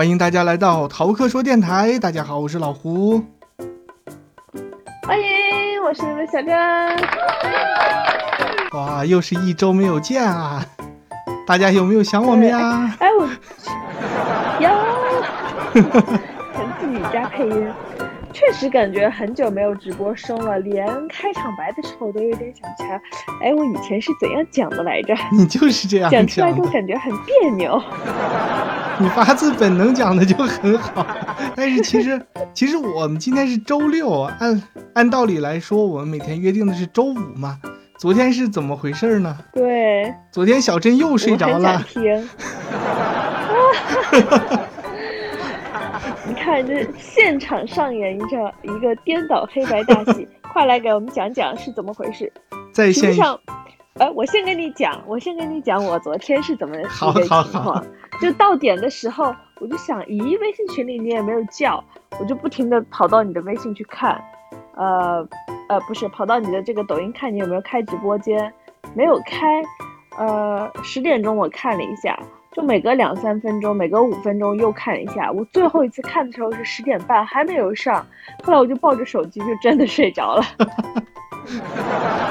欢迎大家来到逃课说电台。大家好，我是老胡。欢迎，我是你们小张。哇，又是一周没有见啊！大家有没有想我们呀？哎我，有，想自己家配音。确实感觉很久没有直播声了，连开场白的时候都有点想不起来。哎，我以前是怎样讲的来着？你就是这样讲出来都感觉很别扭。你发自本能讲的就很好，但是其实其实我们今天是周六，按按道理来说，我们每天约定的是周五嘛。昨天是怎么回事呢？对，昨天小珍又睡着了。听。你看，这现场上演着一个颠倒黑白大戏，快来给我们讲讲是怎么回事。在线上，哎，我先跟你讲，我先跟你讲，我昨天是怎么一个情况。就到点的时候，我就想，咦，微信群里你也没有叫，我就不停的跑到你的微信去看，呃，呃，不是，跑到你的这个抖音看你有没有开直播间，没有开，呃，十点钟我看了一下。就每隔两三分钟，每隔五分钟又看一下。我最后一次看的时候是十点半，还没有上。后来我就抱着手机，就真的睡着了。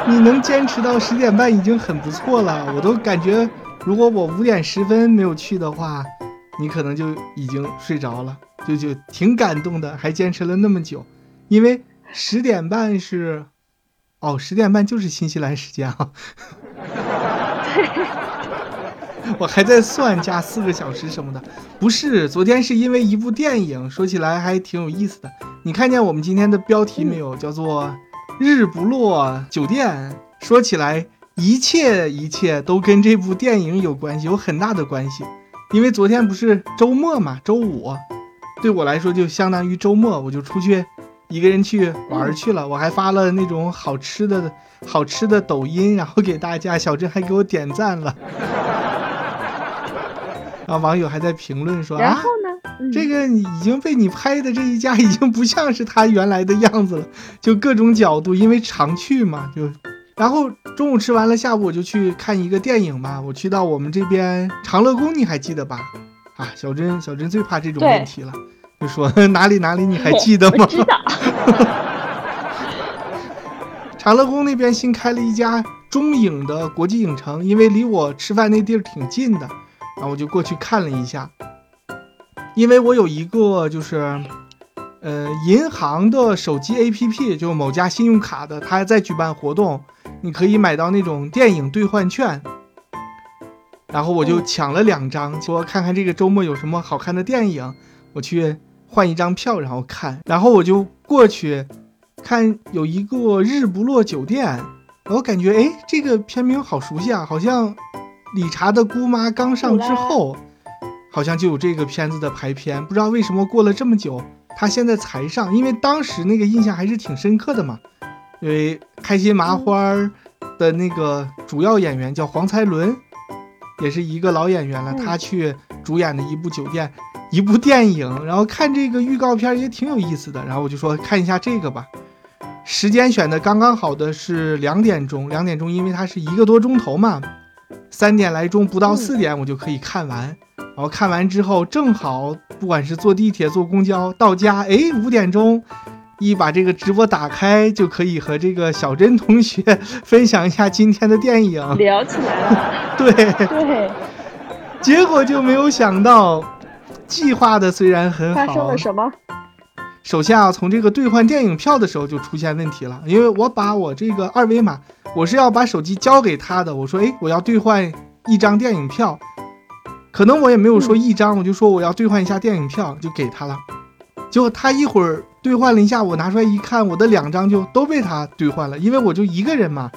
你能坚持到十点半已经很不错了。我都感觉，如果我五点十分没有去的话，你可能就已经睡着了。就就挺感动的，还坚持了那么久。因为十点半是，哦，十点半就是新西兰时间啊。我还在算加四个小时什么的，不是，昨天是因为一部电影，说起来还挺有意思的。你看见我们今天的标题没有？叫做《日不落酒店》。说起来，一切一切都跟这部电影有关系，有很大的关系。因为昨天不是周末嘛，周五，对我来说就相当于周末，我就出去一个人去玩去了。我还发了那种好吃的 好吃的抖音，然后给大家，小郑还给我点赞了。然后！网友还在评论说：“然后呢？这个已经被你拍的这一家已经不像是他原来的样子了，就各种角度，因为常去嘛，就。然后中午吃完了，下午我就去看一个电影嘛。我去到我们这边长乐宫，你还记得吧？啊，小珍，小珍最怕这种问题了，就说 哪里哪里，你还记得吗？知道。长乐宫那边新开了一家中影的国际影城，因为离我吃饭那地儿挺近的。”然后我就过去看了一下，因为我有一个就是，呃，银行的手机 APP，就某家信用卡的，它在举办活动，你可以买到那种电影兑换券。然后我就抢了两张，说看看这个周末有什么好看的电影，我去换一张票，然后看。然后我就过去看有一个日不落酒店，我感觉哎，这个片名好熟悉啊，好像。理查的姑妈刚上之后，好像就有这个片子的排片，不知道为什么过了这么久，他现在才上。因为当时那个印象还是挺深刻的嘛。因为开心麻花的那个主要演员叫黄才伦，也是一个老演员了，他去主演的一部酒店，一部电影。然后看这个预告片也挺有意思的，然后我就说看一下这个吧。时间选的刚刚好的是两点钟，两点钟，因为它是一个多钟头嘛。三点来钟不到四点，我就可以看完。然后看完之后，正好不管是坐地铁、坐公交到家，哎，五点钟一把这个直播打开，就可以和这个小珍同学 分享一下今天的电影，聊起来了。对 对，结果就没有想到，计划的虽然很好，发生了什么？首先啊，从这个兑换电影票的时候就出现问题了，因为我把我这个二维码。我是要把手机交给他的，我说，哎，我要兑换一张电影票，可能我也没有说一张，我就说我要兑换一下电影票，就给他了。结果他一会儿兑换了一下，我拿出来一看，我的两张就都被他兑换了，因为我就一个人嘛。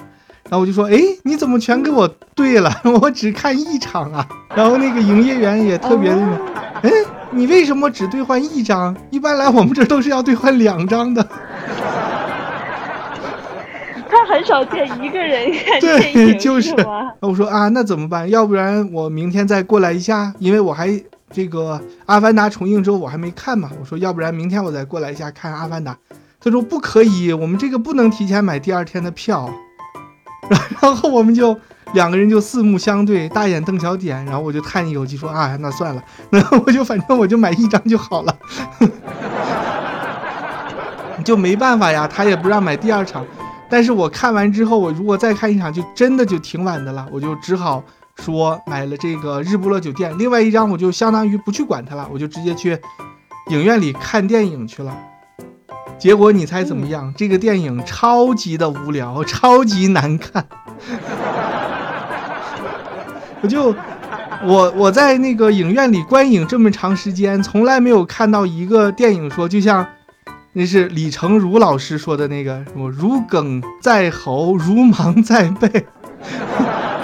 然后我就说，哎，你怎么全给我兑了？我只看一场啊。然后那个营业员也特别的，哎，你为什么只兑换一张？一般来我们这都是要兑换两张的。他很少见一个人 看电影，就是我说啊，那怎么办？要不然我明天再过来一下，因为我还这个《阿凡达》重映之后我还没看嘛。我说要不然明天我再过来一下看《阿凡达》。他说不可以，我们这个不能提前买第二天的票。然后我们就两个人就四目相对，大眼瞪小眼，然后我就叹一口气说啊，那算了，那我就反正我就买一张就好了，就没办法呀，他也不让买第二场。但是我看完之后，我如果再看一场，就真的就挺晚的了，我就只好说买了这个日不落酒店。另外一张我就相当于不去管它了，我就直接去影院里看电影去了。结果你猜怎么样？这个电影超级的无聊，超级难看。我就我我在那个影院里观影这么长时间，从来没有看到一个电影说就像。那是李成儒老师说的那个什么“如鲠在喉，如芒在背，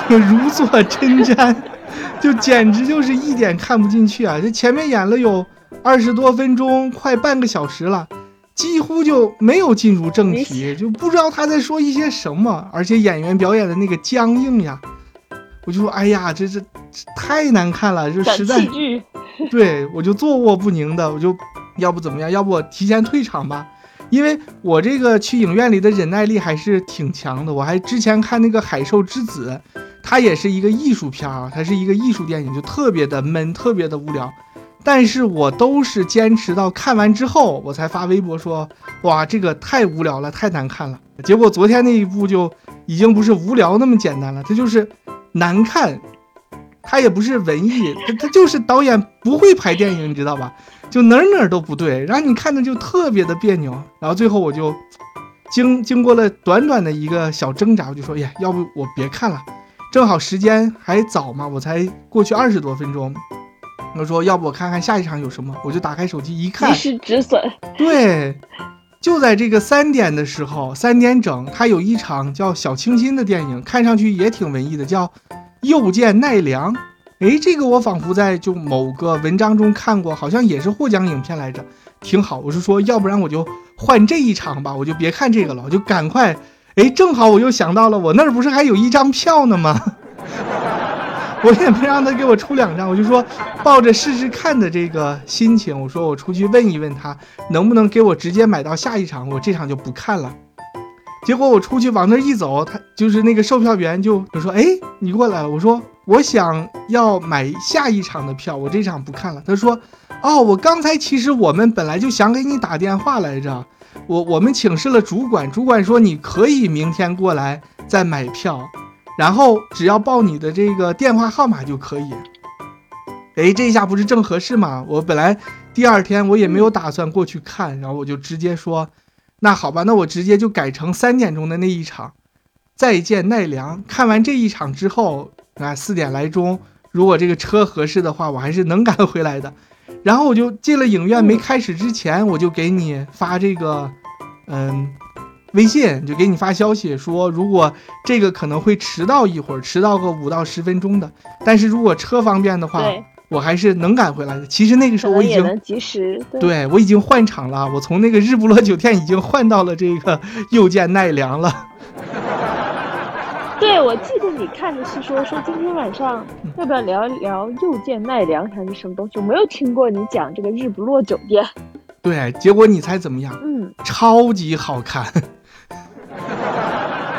如坐针毡”，就简直就是一点看不进去啊！这前面演了有二十多分钟，快半个小时了，几乎就没有进入正题，就不知道他在说一些什么，而且演员表演的那个僵硬呀，我就说：“哎呀，这这太难看了，就实在……”对我就坐卧不宁的，我就。要不怎么样？要不我提前退场吧，因为我这个去影院里的忍耐力还是挺强的。我还之前看那个《海兽之子》，它也是一个艺术片啊，它是一个艺术电影，就特别的闷，特别的无聊。但是我都是坚持到看完之后，我才发微博说：“哇，这个太无聊了，太难看了。”结果昨天那一部就已经不是无聊那么简单了，它就是难看，它也不是文艺，它它就是导演不会拍电影，你知道吧？就哪哪都不对，然后你看着就特别的别扭，然后最后我就经经过了短短的一个小挣扎，我就说，呀，要不我别看了，正好时间还早嘛，我才过去二十多分钟，我说要不我看看下一场有什么，我就打开手机一看，及时止损。对，就在这个三点的时候，三点整，它有一场叫小清新的电影，看上去也挺文艺的，叫又见奈良。哎，这个我仿佛在就某个文章中看过，好像也是获奖影片来着，挺好。我是说，要不然我就换这一场吧，我就别看这个了，我就赶快。哎，正好我又想到了，我那儿不是还有一张票呢吗？我也没让他给我出两张，我就说抱着试试看的这个心情，我说我出去问一问他，能不能给我直接买到下一场，我这场就不看了。结果我出去往那一走，他就是那个售票员就就说：“哎，你过来了。”我说：“我想要买下一场的票，我这场不看了。”他说：“哦，我刚才其实我们本来就想给你打电话来着，我我们请示了主管，主管说你可以明天过来再买票，然后只要报你的这个电话号码就可以。”哎，这一下不是正合适吗？我本来第二天我也没有打算过去看，然后我就直接说。那好吧，那我直接就改成三点钟的那一场，再见奈良。看完这一场之后，啊，四点来钟，如果这个车合适的话，我还是能赶回来的。然后我就进了影院，没开始之前，我就给你发这个，嗯，微信，就给你发消息说，如果这个可能会迟到一会儿，迟到个五到十分钟的，但是如果车方便的话。我还是能赶回来的。其实那个时候我已经能及时，对我已经换场了。我从那个日不落酒店已经换到了这个 又见奈良了。对，我记得你看的是说说今天晚上要不要聊一聊又见奈良还是什么东西？我没有听过你讲这个日不落酒店。对，结果你猜怎么样？嗯，超级好看。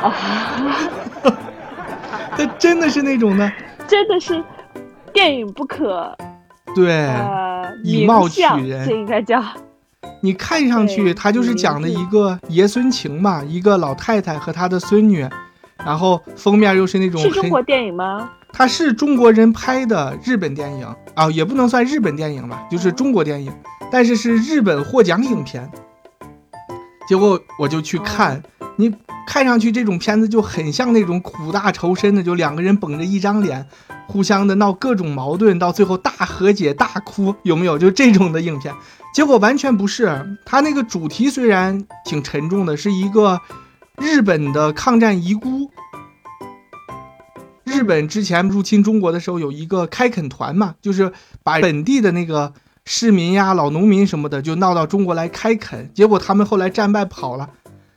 啊，这真的是那种的，真的是。电影不可，对，以貌取人，这应该叫。你看上去，他就是讲的一个爷孙情嘛，一个老太太和她的孙女，然后封面又是那种。是中国电影吗？它是中国人拍的日本电影啊，也不能算日本电影吧，就是中国电影，但是是日本获奖影片。结果我就去看，你看上去这种片子就很像那种苦大仇深的，就两个人绷着一张脸。互相的闹各种矛盾，到最后大和解、大哭，有没有？就这种的影片，结果完全不是。它那个主题虽然挺沉重的，是一个日本的抗战遗孤。日本之前入侵中国的时候，有一个开垦团嘛，就是把本地的那个市民呀、老农民什么的，就闹到中国来开垦。结果他们后来战败跑了。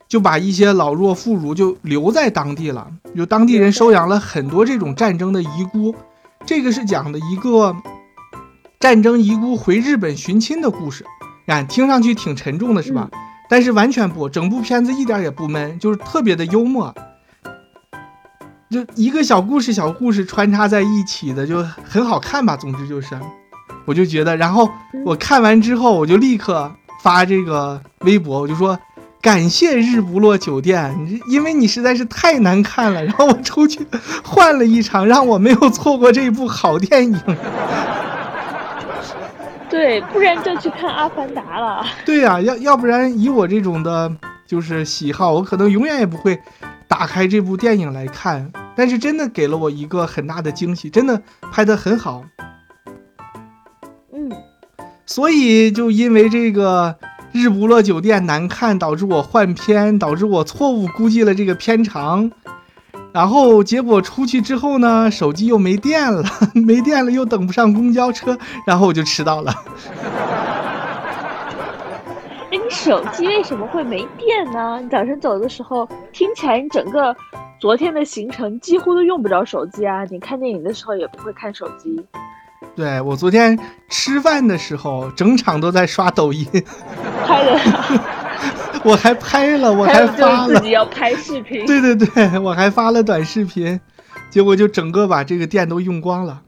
就把一些老弱妇孺就留在当地了，有当地人收养了很多这种战争的遗孤。这个是讲的一个战争遗孤回日本寻亲的故事，哎，听上去挺沉重的，是吧？但是完全不，整部片子一点也不闷，就是特别的幽默。就一个小故事小故事穿插在一起的，就很好看吧。总之就是，我就觉得，然后我看完之后，我就立刻发这个微博，我就说。感谢日不落酒店，因为你实在是太难看了，然后我出去换了一场，让我没有错过这一部好电影。对，不然就去看《阿凡达》了。对呀，要要不然以我这种的，就是喜好，我可能永远也不会打开这部电影来看。但是真的给了我一个很大的惊喜，真的拍得很好。嗯，所以就因为这个。日不落酒店难看，导致我换片，导致我错误估计了这个片长，然后结果出去之后呢，手机又没电了，没电了又等不上公交车，然后我就迟到了。哎，你手机为什么会没电呢？你早晨走的时候，听起来你整个昨天的行程几乎都用不着手机啊！你看电影的时候也不会看手机。对我昨天吃饭的时候，整场都在刷抖音。拍的，我还拍了，我还发了。自己要拍视频。对对对，我还发了短视频，结果就整个把这个电都用光了。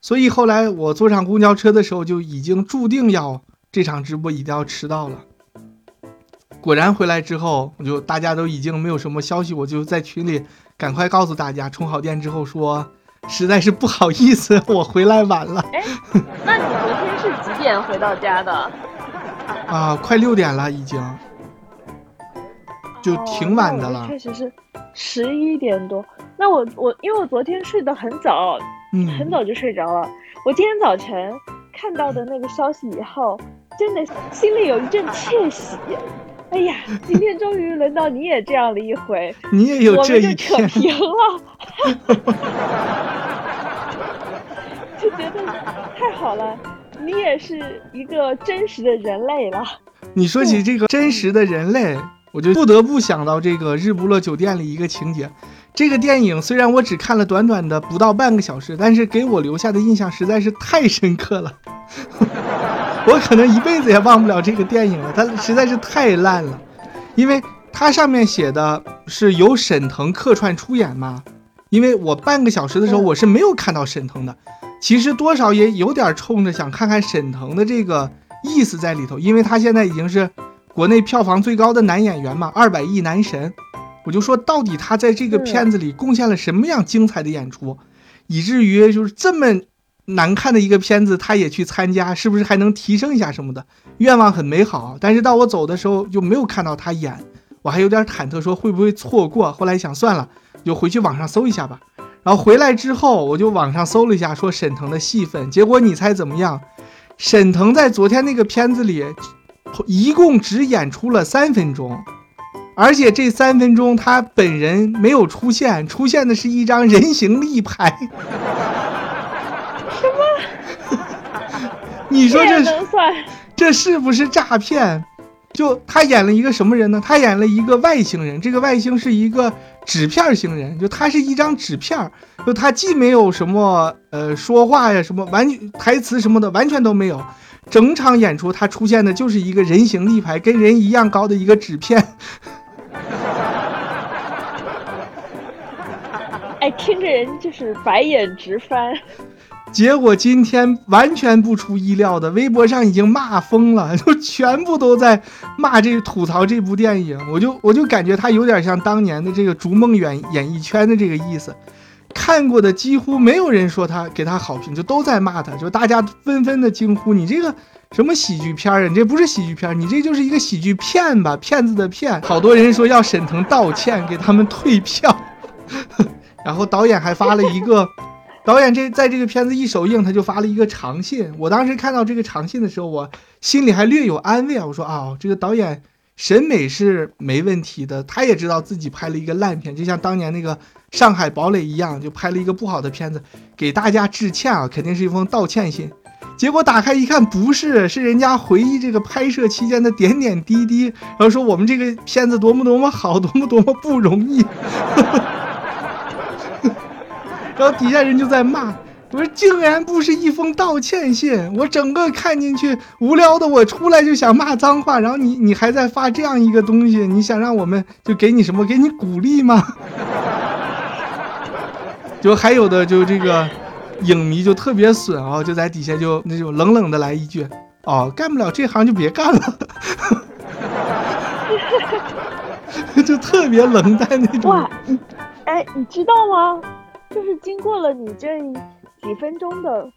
所以后来我坐上公交车的时候，就已经注定要这场直播一定要迟到了。果然回来之后，我就大家都已经没有什么消息，我就在群里赶快告诉大家，充好电之后说，实在是不好意思，我回来晚了。哎，那你昨天是几点回到家的？啊，快六点了，已经，就挺晚的了。确实是十一点多。那我我因为我昨天睡得很早，嗯，很早就睡着了。我今天早晨看到的那个消息以后，真的心里有一阵窃喜。哎呀，今天终于轮到你也这样了一回，你也有这一天，扯平了，就觉得太好了。你也是一个真实的人类了。你说起这个真实的人类，我就不得不想到这个《日不落酒店》里一个情节。这个电影虽然我只看了短短的不到半个小时，但是给我留下的印象实在是太深刻了。我可能一辈子也忘不了这个电影了，它实在是太烂了。因为它上面写的是由沈腾客串出演嘛。因为我半个小时的时候我是没有看到沈腾的。其实多少也有点冲着想看看沈腾的这个意思在里头，因为他现在已经是国内票房最高的男演员嘛，二百亿男神。我就说，到底他在这个片子里贡献了什么样精彩的演出，以至于就是这么难看的一个片子，他也去参加，是不是还能提升一下什么的？愿望很美好，但是到我走的时候就没有看到他演，我还有点忐忑，说会不会错过。后来想算了，就回去网上搜一下吧。然后回来之后，我就网上搜了一下，说沈腾的戏份。结果你猜怎么样？沈腾在昨天那个片子里，一共只演出了三分钟，而且这三分钟他本人没有出现，出现的是一张人形立牌。什么？你说这？这是不是诈骗？就他演了一个什么人呢？他演了一个外星人，这个外星是一个纸片型人，就他是一张纸片，就他既没有什么呃说话呀，什么完台词什么的完全都没有，整场演出他出现的就是一个人形立牌，跟人一样高的一个纸片。哎，听着人就是白眼直翻。结果今天完全不出意料的，微博上已经骂疯了，就全部都在骂这吐槽这部电影。我就我就感觉他有点像当年的这个《逐梦演演艺圈》的这个意思，看过的几乎没有人说他给他好评，就都在骂他，就大家纷纷的惊呼：“你这个什么喜剧片啊？你这不是喜剧片，你这就是一个喜剧片吧？骗子的骗！”好多人说要沈腾道歉，给他们退票，然后导演还发了一个。导演这在这个片子一首映，他就发了一个长信。我当时看到这个长信的时候，我心里还略有安慰啊。我说啊，这个导演审美是没问题的，他也知道自己拍了一个烂片，就像当年那个《上海堡垒》一样，就拍了一个不好的片子，给大家致歉啊，肯定是一封道歉信。结果打开一看，不是，是人家回忆这个拍摄期间的点点滴滴，然后说我们这个片子多么多么好，多么多么不容易。然后底下人就在骂，我说竟然不是一封道歉信，我整个看进去无聊的，我出来就想骂脏话，然后你你还在发这样一个东西，你想让我们就给你什么？给你鼓励吗？就还有的就这个影迷就特别损啊，就在底下就那种冷冷的来一句：“哦，干不了这行就别干了。”就特别冷淡那种。哇，哎，你知道吗？就是经过了你这几分钟的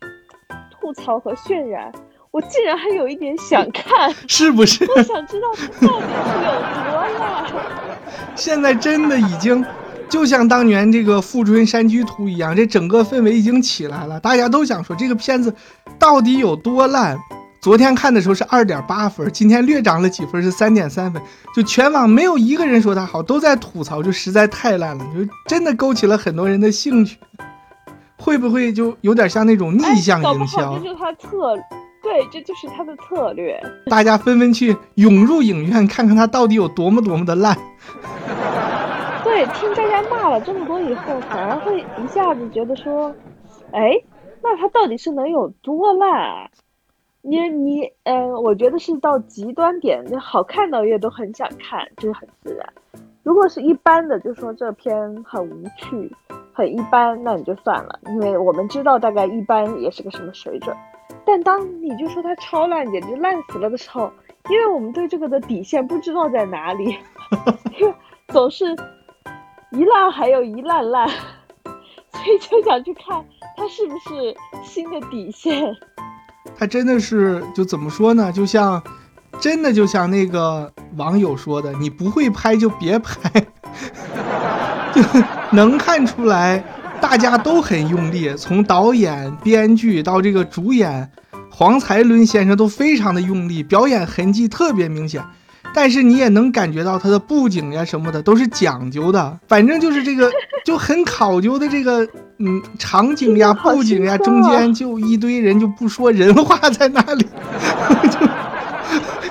吐槽和渲染。我竟然还有一点想看，是不是？我想知道到底是有多烂。现在真的已经，就像当年这个《富春山居图》一样，这整个氛围已经起来了。大家都想说这个片子到底有多烂。昨天看的时候是二点八分，今天略涨了几分，是三点三分。就全网没有一个人说它好，都在吐槽，就实在太烂了，就真的勾起了很多人的兴趣。会不会就有点像那种逆向营销？这就是他策。对，这就是他的策略。大家纷纷去涌入影院，看看他到底有多么多么的烂。对，听大家骂了这么多以后，反而会一下子觉得说，哎，那他到底是能有多烂？你你，嗯，我觉得是到极端点，那好看的也都很想看，就是很自然。如果是一般的，就说这篇很无趣、很一般，那你就算了，因为我们知道大概一般也是个什么水准。但当你就说它超烂，简直烂死了的时候，因为我们对这个的底线不知道在哪里，因为总是一烂还有一烂烂，所以就想去看它是不是新的底线。它真的是就怎么说呢？就像真的就像那个网友说的：“你不会拍就别拍。”就能看出来。大家都很用力，从导演、编剧到这个主演黄才伦先生都非常的用力，表演痕迹特别明显。但是你也能感觉到他的布景呀什么的都是讲究的，反正就是这个就很考究的这个嗯场景呀、布景呀，中间就一堆人就不说人话在那里，就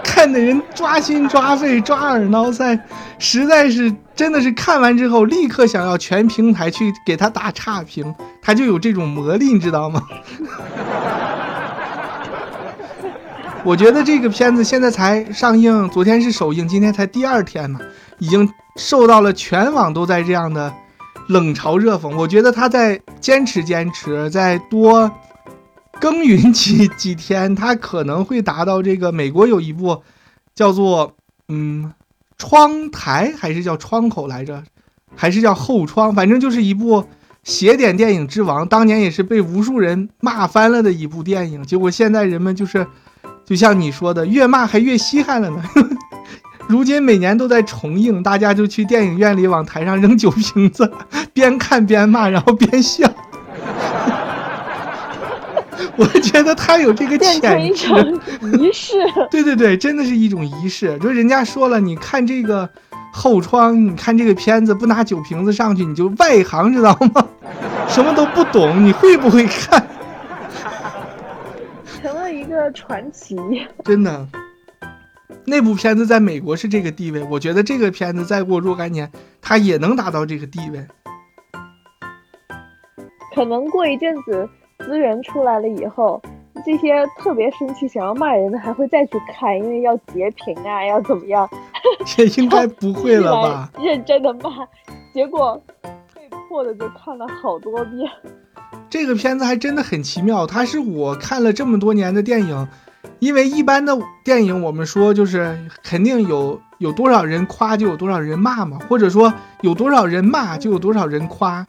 看的人抓心抓肺、抓耳挠腮，实在是。真的是看完之后，立刻想要全平台去给他打差评，他就有这种魔力，你知道吗？我觉得这个片子现在才上映，昨天是首映，今天才第二天呢，已经受到了全网都在这样的冷嘲热讽。我觉得他在坚持坚持，再多耕耘几几天，他可能会达到这个美国有一部叫做嗯。窗台还是叫窗口来着，还是叫后窗，反正就是一部邪点电影之王，当年也是被无数人骂翻了的一部电影。结果现在人们就是，就像你说的，越骂还越稀罕了呢。如今每年都在重映，大家就去电影院里往台上扔酒瓶子，边看边骂，然后边笑。我觉得他有这个潜质，仪式。对对对，真的是一种仪式。就人家说了，你看这个后窗，你看这个片子，不拿酒瓶子上去，你就外行，知道吗？什么都不懂，你会不会看？成了一个传奇。真的，那部片子在美国是这个地位，我觉得这个片子再过若干年，它也能达到这个地位。可能过一阵子。资源出来了以后，这些特别生气、想要骂人的还会再去看，因为要截屏啊，要怎么样？也应该不会了吧？认真的骂，结果被迫的就看了好多遍。这个片子还真的很奇妙，它是我看了这么多年的电影，因为一般的电影我们说就是肯定有有多少人夸就有多少人骂嘛，或者说有多少人骂就有多少人夸，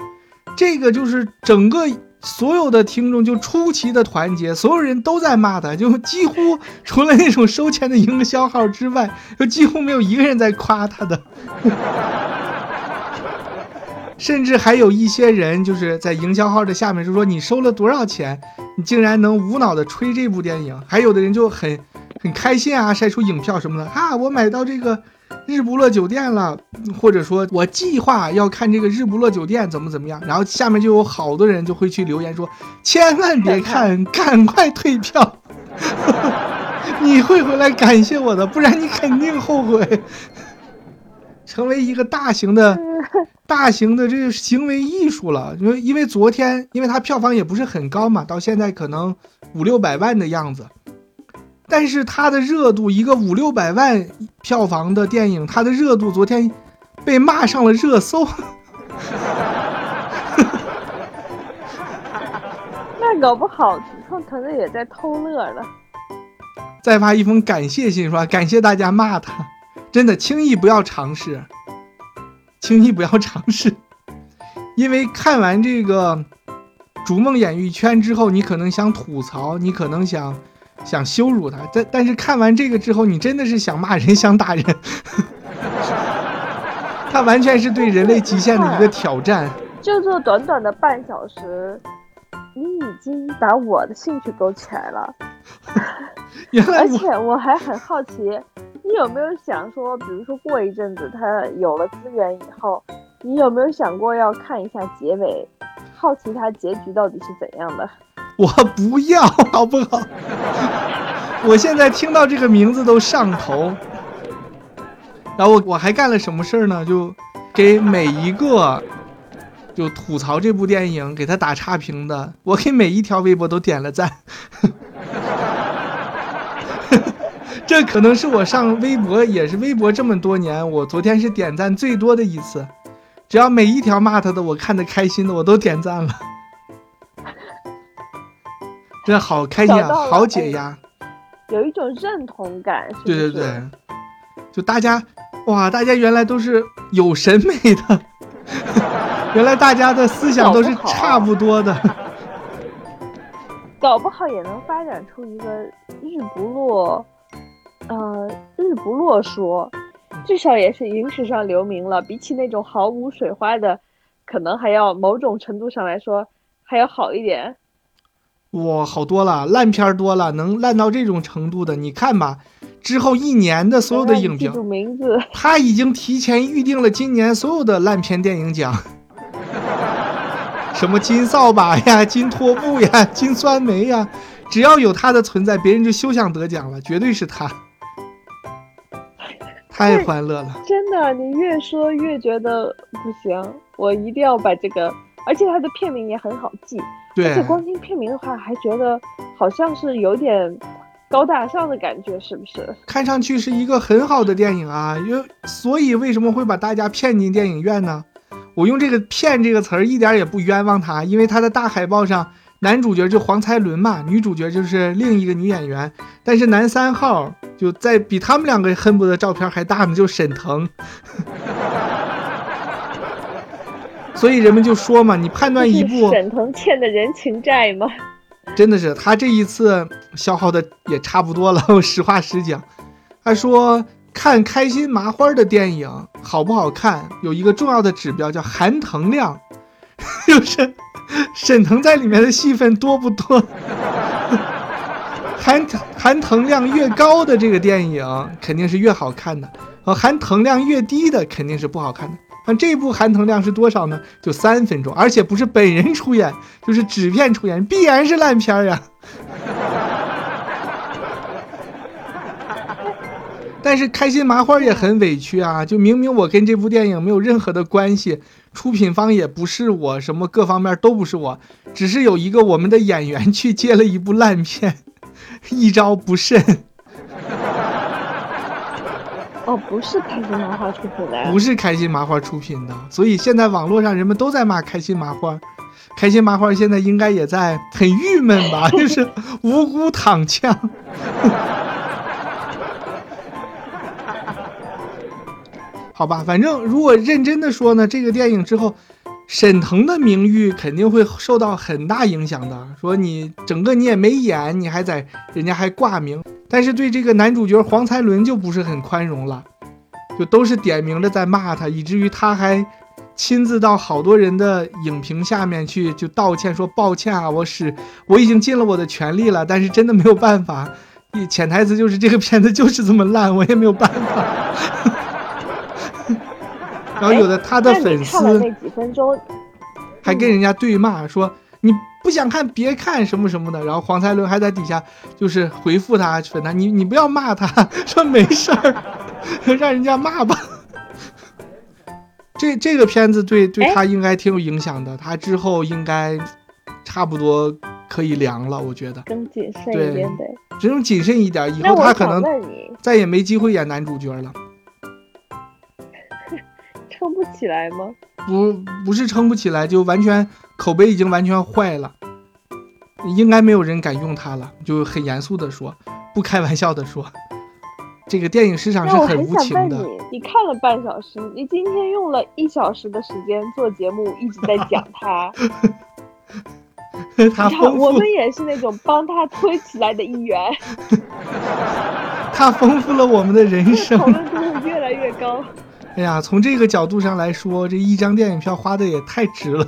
这个就是整个。所有的听众就出奇的团结，所有人都在骂他，就几乎除了那种收钱的营销号之外，就几乎没有一个人在夸他的。甚至还有一些人就是在营销号的下面就说：“你收了多少钱？你竟然能无脑的吹这部电影？”还有的人就很很开心啊，晒出影票什么的啊，我买到这个。日不落酒店了，或者说我计划要看这个日不落酒店怎么怎么样，然后下面就有好多人就会去留言说，千万别看，赶快退票，你会回来感谢我的，不然你肯定后悔。成为一个大型的、大型的这个行为艺术了，因为因为昨天，因为它票房也不是很高嘛，到现在可能五六百万的样子。但是它的热度，一个五六百万票房的电影，它的热度昨天被骂上了热搜。那搞不好主创团队也在偷乐了。再发一封感谢信，说感谢大家骂他，真的轻易不要尝试，轻易不要尝试，因为看完这个《逐梦演艺圈》之后，你可能想吐槽，你可能想想羞辱他，但但是看完这个之后，你真的是想骂人，想打人。他完全是对人类极限的一个挑战。就这短短的半小时，你已经把我的兴趣勾起来了。而且我还很好奇，你有没有想说，比如说过一阵子他有了资源以后，你有没有想过要看一下结尾，好奇他结局到底是怎样的？我不要，好不好？我现在听到这个名字都上头。然后我我还干了什么事儿呢？就给每一个就吐槽这部电影给他打差评的，我给每一条微博都点了赞。这可能是我上微博也是微博这么多年，我昨天是点赞最多的一次。只要每一条骂他的，我看的开心的，我都点赞了。这好开心啊，好解压，有一种认同感。对对对，就大家哇，大家原来都是有审美的，原来大家的思想都是差不多的。搞不好也能发展出一个日不落。呃，日不落说，至少也是影史上留名了。比起那种毫无水花的，可能还要某种程度上来说还要好一点。哇，好多了，烂片多了，能烂到这种程度的，你看吧，之后一年的所有的影评，记住名字，他已经提前预定了今年所有的烂片电影奖，什么金扫把呀、金拖布呀、金酸梅呀，只要有他的存在，别人就休想得奖了，绝对是他。太欢乐了，真的，你越说越觉得不行，我一定要把这个，而且它的片名也很好记，对，而且光听片名的话，还觉得好像是有点高大上的感觉，是不是？看上去是一个很好的电影啊，因为所以为什么会把大家骗进电影院呢？我用这个“骗”这个词儿一点也不冤枉他，因为他的大海报上。男主角就黄才伦嘛，女主角就是另一个女演员，但是男三号就在比他们两个恨不得照片还大呢，就沈腾。所以人们就说嘛，你判断一部沈腾欠的人情债吗？真的是，他这一次消耗的也差不多了。我实话实讲，他说看开心麻花的电影好不好看，有一个重要的指标叫含腾量，就是。沈腾在里面的戏份多不多？含含腾量越高的这个电影肯定是越好看的，呃，含腾量越低的肯定是不好看的。那这部含腾量是多少呢？就三分钟，而且不是本人出演，就是纸片出演，必然是烂片儿呀。但是开心麻花也很委屈啊，就明明我跟这部电影没有任何的关系。出品方也不是我，什么各方面都不是我，只是有一个我们的演员去接了一部烂片，一招不慎。哦，不是开心麻花出品的，不是开心麻花出品的，所以现在网络上人们都在骂开心麻花，开心麻花现在应该也在很郁闷吧，就是无辜躺枪。好吧，反正如果认真的说呢，这个电影之后，沈腾的名誉肯定会受到很大影响的。说你整个你也没演，你还在人家还挂名，但是对这个男主角黄才伦就不是很宽容了，就都是点名的在骂他，以至于他还亲自到好多人的影评下面去就道歉，说抱歉啊，我是我已经尽了我的全力了，但是真的没有办法，潜台词就是这个片子就是这么烂，我也没有办法。然后有的他的粉丝那几分钟，还跟人家对骂说你不想看别看什么什么的。然后黄才伦还在底下就是回复他粉他你你不要骂他，说没事儿，让人家骂吧。这这个片子对对他应该挺有影响的，他之后应该差不多可以凉了，我觉得更谨慎一点呗，只能谨慎一点，以后他可能再也没机会演男主角了。撑不起来吗？不，不是撑不起来，就完全口碑已经完全坏了。应该没有人敢用它了，就很严肃的说，不开玩笑的说，这个电影市场是很无情的。你，你看了半小时，你今天用了一小时的时间做节目，一直在讲它。他我们也是那种帮他推起来的一员。他丰富了我们的人生，讨论度会越来越高。哎呀，从这个角度上来说，这一张电影票花的也太值了。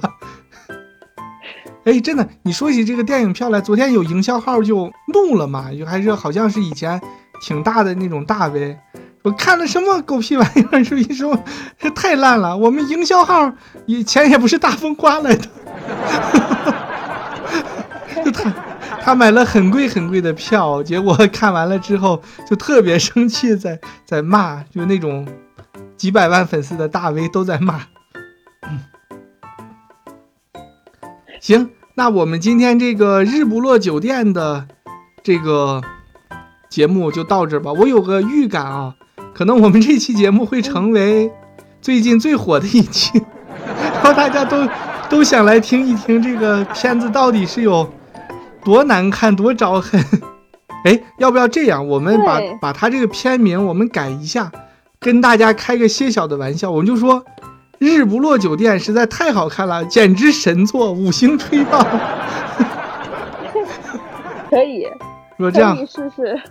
哎，真的，你说起这个电影票来，昨天有营销号就怒了嘛，就还是好像是以前挺大的那种大 V，我看了什么狗屁玩意儿，说一说这太烂了，我们营销号以前也不是大风刮来的。哈哈哈就他，他买了很贵很贵的票，结果看完了之后就特别生气，在在骂，就那种几百万粉丝的大 V 都在骂。行，那我们今天这个日不落酒店的这个节目就到这吧。我有个预感啊，可能我们这期节目会成为最近最火的一期，然后大家都都想来听一听这个片子到底是有。多难看，多招恨！哎，要不要这样？我们把把他这个片名我们改一下，跟大家开个些小的玩笑，我们就说《日不落酒店》实在太好看了，简直神作，五星吹爆！可以，说这样。试试，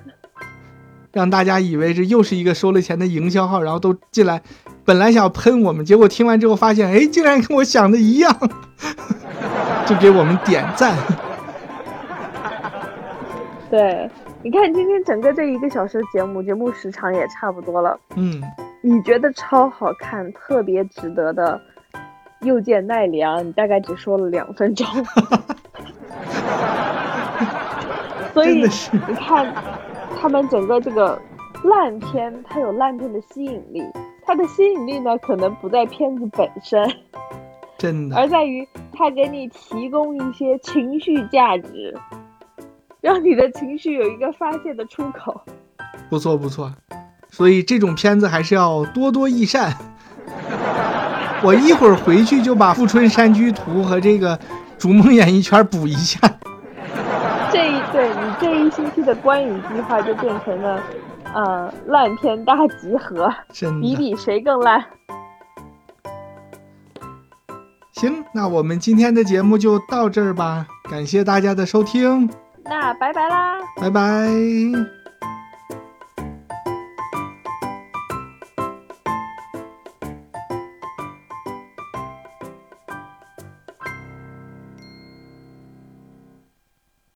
让大家以为这又是一个收了钱的营销号，然后都进来，本来想喷我们，结果听完之后发现，哎，竟然跟我想的一样，就给我们点赞。对，你看今天整个这一个小时的节目，节目时长也差不多了。嗯，你觉得超好看、特别值得的又见奈良，你大概只说了两分钟。所以你看，他们整个这个烂片，它有烂片的吸引力，它的吸引力呢，可能不在片子本身，真的，而在于它给你提供一些情绪价值。让你的情绪有一个发泄的出口，不错不错，所以这种片子还是要多多益善。我一会儿回去就把《富春山居图》和这个《逐梦演艺圈》补一下。这一对你这一星期的观影计划就变成了，呃，烂片大集合，比比谁更烂。行，那我们今天的节目就到这儿吧，感谢大家的收听。那拜拜啦！拜拜。